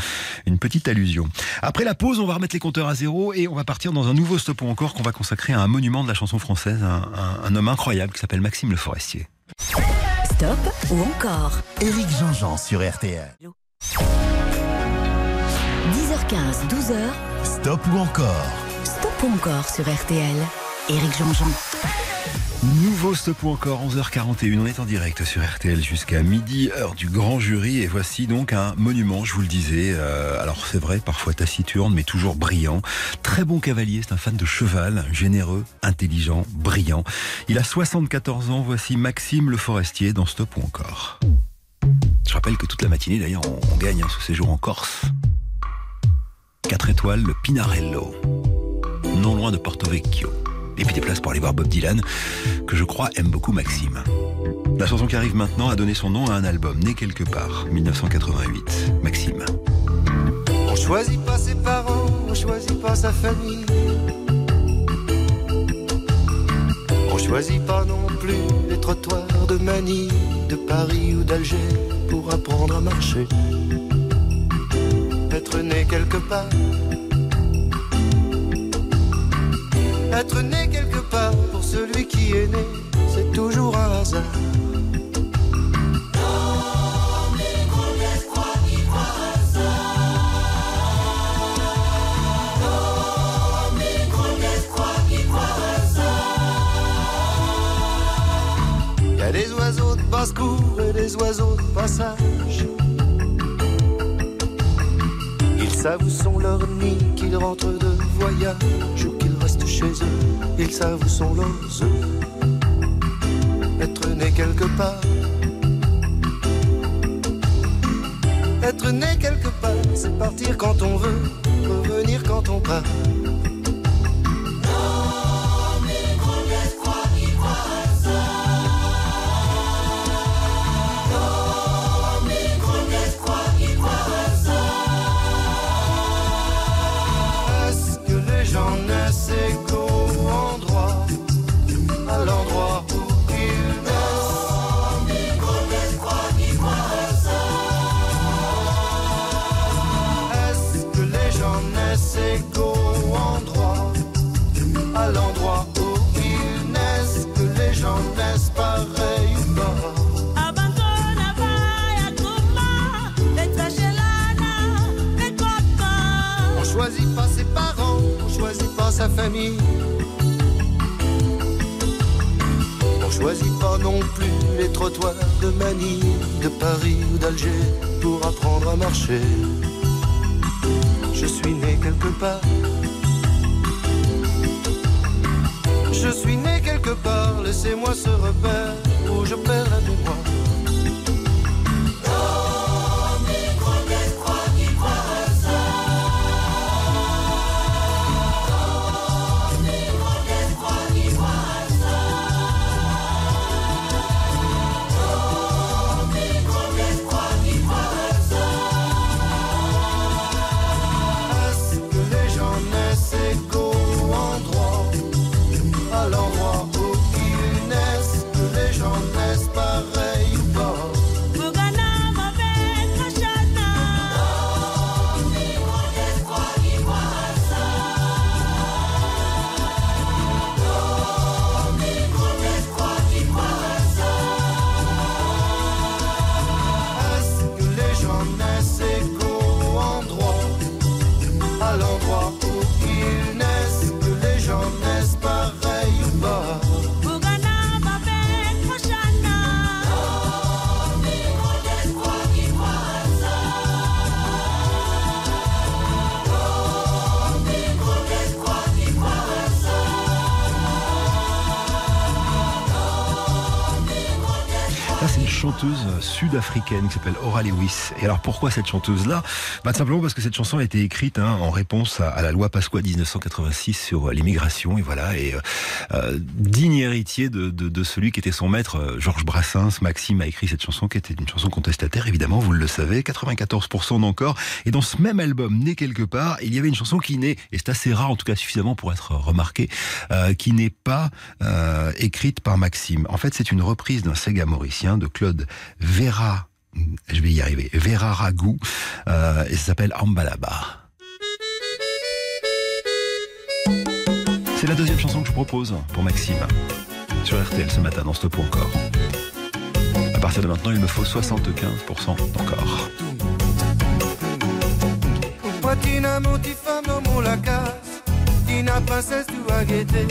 S2: une petite allusion. Après la pause, on va remettre les compteurs à zéro et on va partir dans un nouveau stop ou encore qu'on va consacrer à un monument de la chanson française, un, un- un homme incroyable qui s'appelle Maxime Le Forestier.
S9: Stop ou encore?
S5: Éric Jean-Jean sur RTL.
S9: 10h15, 12h,
S5: Stop ou encore?
S9: Stop ou encore sur RTL. Éric Jean-Jean.
S2: Nouveau stop ou encore 11h41, on est en direct sur RTL jusqu'à midi, heure du grand jury et voici donc un monument, je vous le disais, euh, alors c'est vrai, parfois taciturne mais toujours brillant, très bon cavalier, c'est un fan de cheval, généreux, intelligent, brillant. Il a 74 ans, voici Maxime Le Forestier dans Stop ou encore. Je rappelle que toute la matinée d'ailleurs on, gagne hein, ce séjour en Corse. 4 étoiles, le Pinarello, non loin de Porto Vecchio. Et puis des places pour aller voir Bob Dylan, que je crois aime beaucoup Maxime. La chanson qui arrive maintenant a donné son nom à un album, né quelque part, 1988. Maxime.
S12: On choisit pas ses parents, on choisit pas sa famille. On choisit pas non plus les trottoirs de Manille, de Paris ou d'Alger pour apprendre à marcher. Être né quelque part. Être né quelque part pour celui qui est né, c'est toujours un hasard. Y a des oiseaux de basse-cour et des oiseaux de passage. Ils savent où sont leurs nids, qu'ils rentrent de voyage Ils savent où sont leurs œufs. Être né quelque part. Être né quelque part, c'est partir quand on veut, revenir quand on part. De Manille, de Paris ou d'Alger pour apprendre à marcher. Je suis né quelque part.
S2: Sud-africaine qui s'appelle Ora Lewis. Et alors pourquoi cette chanteuse-là? Bah, Simplement parce que cette chanson a été écrite hein, en réponse à, la loi Pasqua 1986 sur euh, l'immigration. Et voilà, et euh, euh, digne héritier de, celui qui était son maître, Georges Brassens, Maxime a écrit cette chanson qui était une chanson contestataire, évidemment, vous le savez, 94% d'encore. Et dans ce même album, Né quelque part, il y avait une chanson qui n'est, et c'est assez rare, en tout cas suffisamment pour être remarqué, qui n'est pas écrite par Maxime. En fait, c'est une reprise d'un Sega mauricien de Claude Vera, je vais y arriver, Vera Ragou, euh, et ça s'appelle Ambalaba. C'est la deuxième chanson que je propose pour Maxime sur RTL ce matin dans Stop encore. À partir de maintenant, il me faut 75% d'encore.
S12: Moi, Tina, mon petit femme dans mon lacasse. Tina, princesse, tu guetter.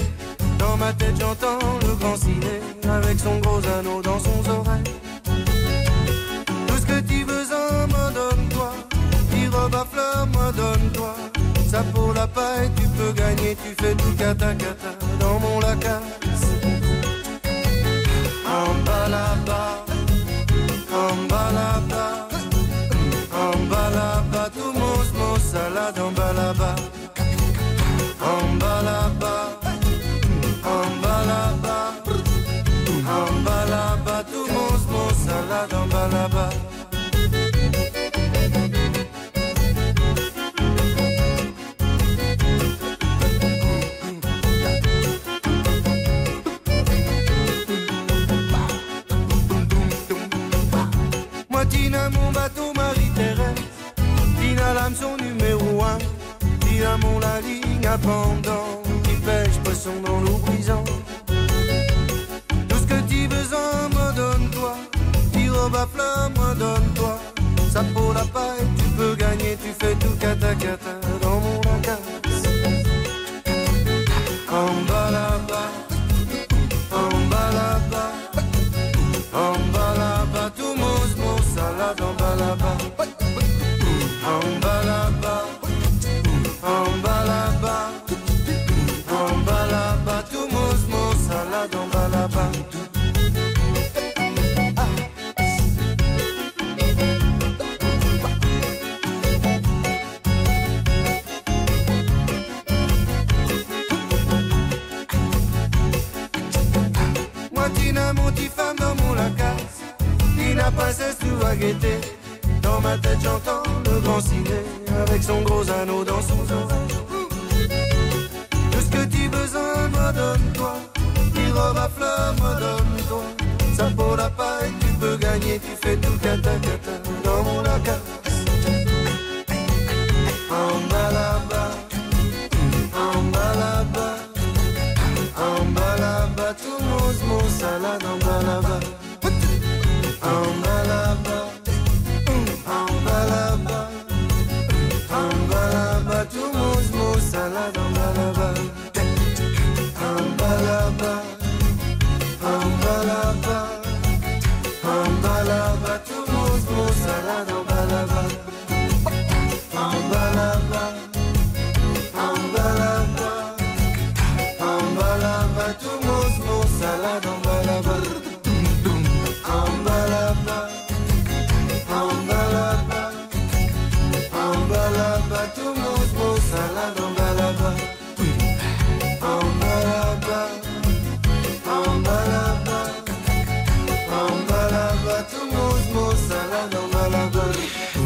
S12: Dans ma tête, j'entends le grand ciné avec son gros anneau dans son oreille. À fleurs, moi donne-toi. Ça pour la paille, tu peux gagner. Tu fais tout cata cata dans mon lacasse. En bas là-bas,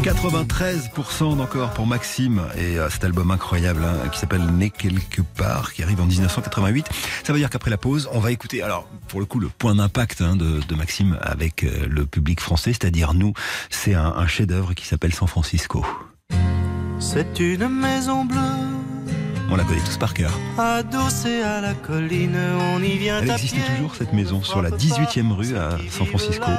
S2: 93% d'encore pour Maxime et euh, cet album incroyable hein, qui s'appelle Né quelque part, qui arrive en 1988. Ça veut dire qu'après la pause, on va écouter, alors pour le coup, le point d'impact hein, de, de Maxime avec euh, le public français, c'est-à-dire nous, c'est un, un chef-d'œuvre qui s'appelle San Francisco.
S12: C'est une maison bleue,
S2: On la connaît tous par cœur.
S12: adossée à la colline, on y vient
S2: Elle existe toujours cette maison sur la 18e rue à San Francisco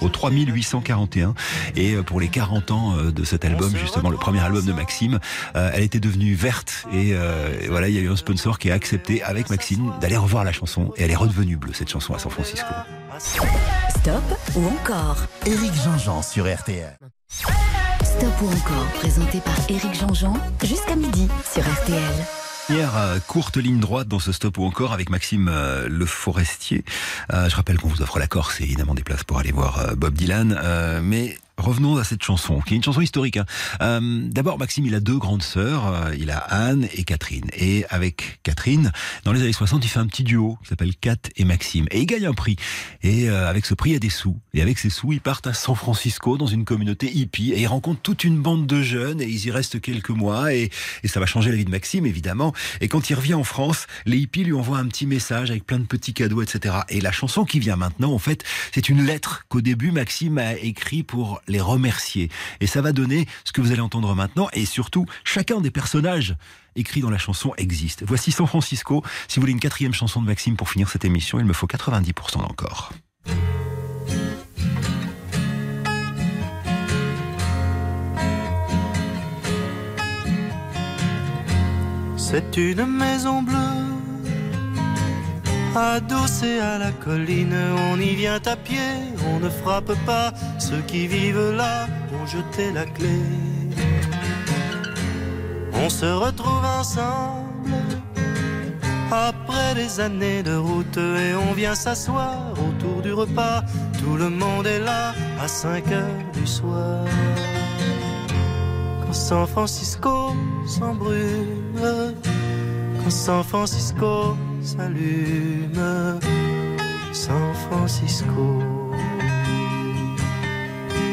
S2: au 3841 et euh, pour les 40 ans euh, de cet album justement le premier album de Maxime euh, elle était devenue verte. Et, euh, et voilà il y a eu un sponsor qui a accepté avec Maxime d'aller revoir la chanson. Et elle est redevenue bleue cette chanson à San Francisco.
S9: Stop ou encore?
S5: Éric Jean-Jean sur RTL.
S9: Stop ou encore, présenté par Éric Jean-Jean, jusqu'à midi sur RTL.
S2: Hier, euh, courte ligne droite dans ce stop ou encore avec Maxime euh, Le Forestier. Euh, je rappelle qu'on vous offre la Corse et évidemment des places pour aller voir euh, Bob Dylan. Euh, mais revenons à cette chanson, qui est une chanson historique. hein. Euh, D'abord, Maxime, il a deux grandes sœurs. euh, il a Anne et Catherine. Et avec Catherine, dans les années 60, il fait un petit duo qui s'appelle Kat et Maxime. Et il gagne un prix. Et euh, avec ce prix, il y a des sous. Et avec ces sous, ils partent à San Francisco dans une communauté hippie. Et ils rencontrent toute une bande de jeunes. Et ils y restent quelques mois. Et, et ça va changer la vie de Maxime, évidemment. Et quand il revient en France, les hippies lui envoient un petit message avec plein de petits cadeaux, etc. Et la chanson qui vient maintenant, en fait, c'est une lettre qu'au début Maxime a écrit pour les remercier. Et ça va donner ce que vous allez entendre maintenant. Et surtout, chacun des personnages écrits dans la chanson existe. Voici San Francisco. Si vous voulez une quatrième chanson de Maxime pour finir cette émission, il me faut 90% encore.
S12: C'est une maison bleue, adossée à la colline. On y vient à pied, on ne frappe pas. Ceux qui vivent là ont jeté la clé. On se retrouve ensemble après des années de route et on vient s'asseoir autour du repas. Tout le monde est là à 5 heures du soir. Quand San Francisco s'embrume, quand San Francisco s'allume, San Francisco.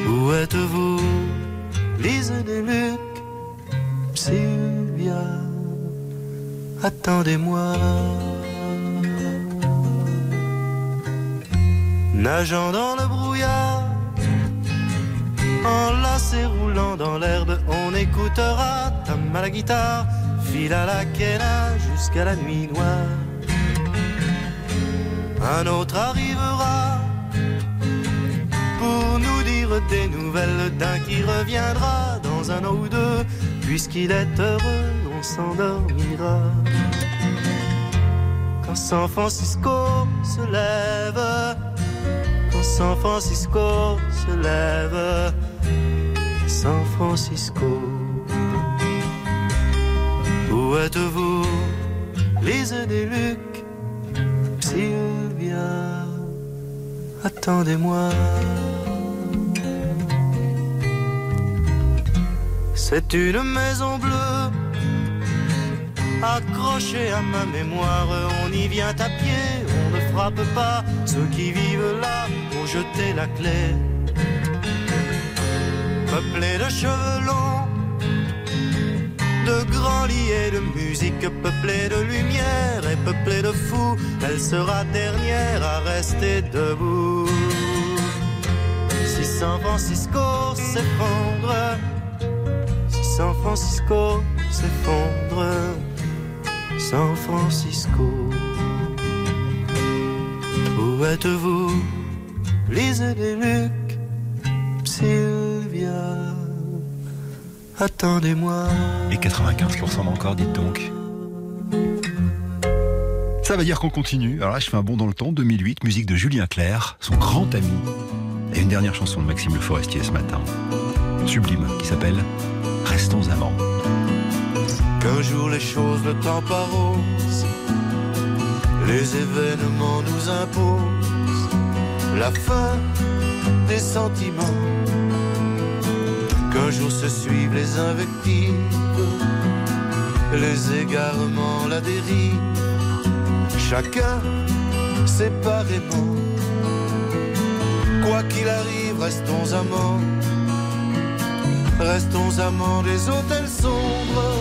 S12: Où êtes-vous, Lise des Luc, Sylvia, attendez-moi. Nageant dans le brouillard, Enlacé roulant dans l'herbe, on écoutera Tam à guitare, fil à la quena jusqu'à la nuit noire. Un autre arrivera pour nous dire des nouvelles d'un qui reviendra dans un an ou deux, puisqu'il est heureux, on s'endormira. Quand San Francisco se lève, quand San Francisco se lève, San Francisco. Où êtes-vous, Lise des Luc, Sylvia, attendez-moi. C'est une maison bleue accrochée à ma mémoire. On y vient à pied, on ne frappe pas. Ceux qui vivent là ont jeté la clé. Peuplée de cheveux longs, de grands lits et de musique, peuplée de lumière et peuplée de fous, elle sera dernière à rester debout. Si San Francisco s'effondre, si San Francisco s'effondre, San Francisco. Où êtes-vous, Lise des Luc, Sylvia, attendez-moi.
S2: Et 95% d'encore, dites donc. Ça veut dire qu'on continue. Alors là, je fais un bond dans le temps. 2008, musique de Julien Clerc, son grand ami. Et une dernière chanson de Maxime Le Forestier ce matin. Sublime, qui s'appelle Restons amants.
S12: Qu'un jour les choses ne tendent pas rose, les événements nous imposent la fin des sentiments. Qu'un jour se suivent les invectives, les égarements, la dérive, chacun séparément. Quoi qu'il arrive, restons amants. Restons amants des hôtels sombres,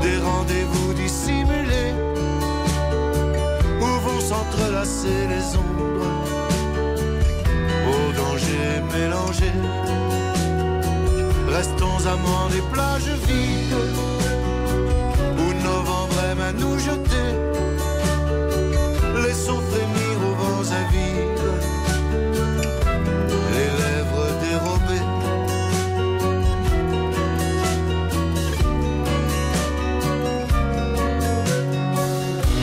S12: des rendez-vous dissimulés, où vont s'entrelacer les ombres, au danger mélangé. Restons amants des plages vides, où novembre aime à nous jeter. Laissons frémir aux vents avides, les lèvres dérobées.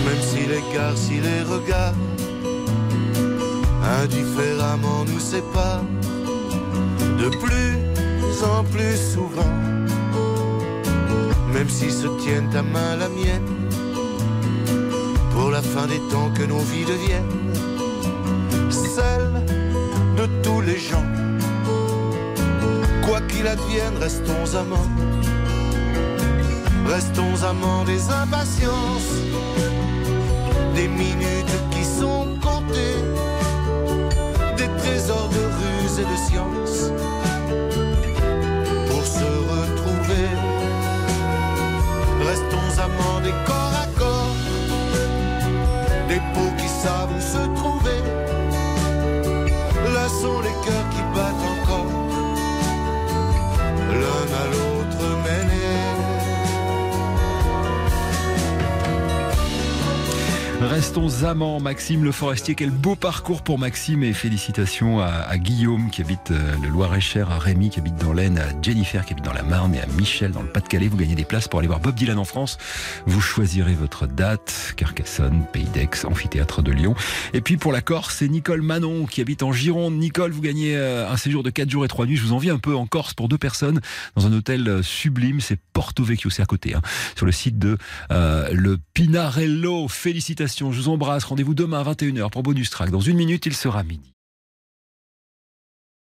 S12: Même si l'écart, si les regards indifféremment nous séparent de plus en plus souvent. Même si se tiennent ta main la mienne, pour la fin des temps que nos vies deviennent celle de tous les gens. Quoi qu'il advienne, restons amants. Restons amants des impatiences, des minutes qui sont comptées, des trésors de ruse et de science. Des corps à corps, des peaux qui savent où se trouver. Là sont les cœurs qui battent
S2: Restons amants, Maxime Le Forestier. Quel beau parcours pour Maxime et félicitations à, Guillaume qui habite euh, le Loir-et-Cher, à Rémi qui habite dans l'Aisne, à Jennifer qui habite dans la Marne et à Michel dans le Pas-de-Calais. Vous gagnez des places pour aller voir Bob Dylan en France. Vous choisirez votre date, Carcassonne, Pays d'Aix, Amphithéâtre de Lyon. Et puis pour la Corse, c'est Nicole Manon qui habite en Gironde. Nicole, vous gagnez euh, un séjour de 4 jours et 3 nuits. Je vous envie un peu en Corse pour deux personnes dans un hôtel euh, sublime. C'est Porto Vecchio, c'est à côté, hein, sur le site de euh, le Pinarello. Félicitations, je vous embrasse. Rendez-vous demain à 21h pour Bonus Track. Dans une minute, il sera midi.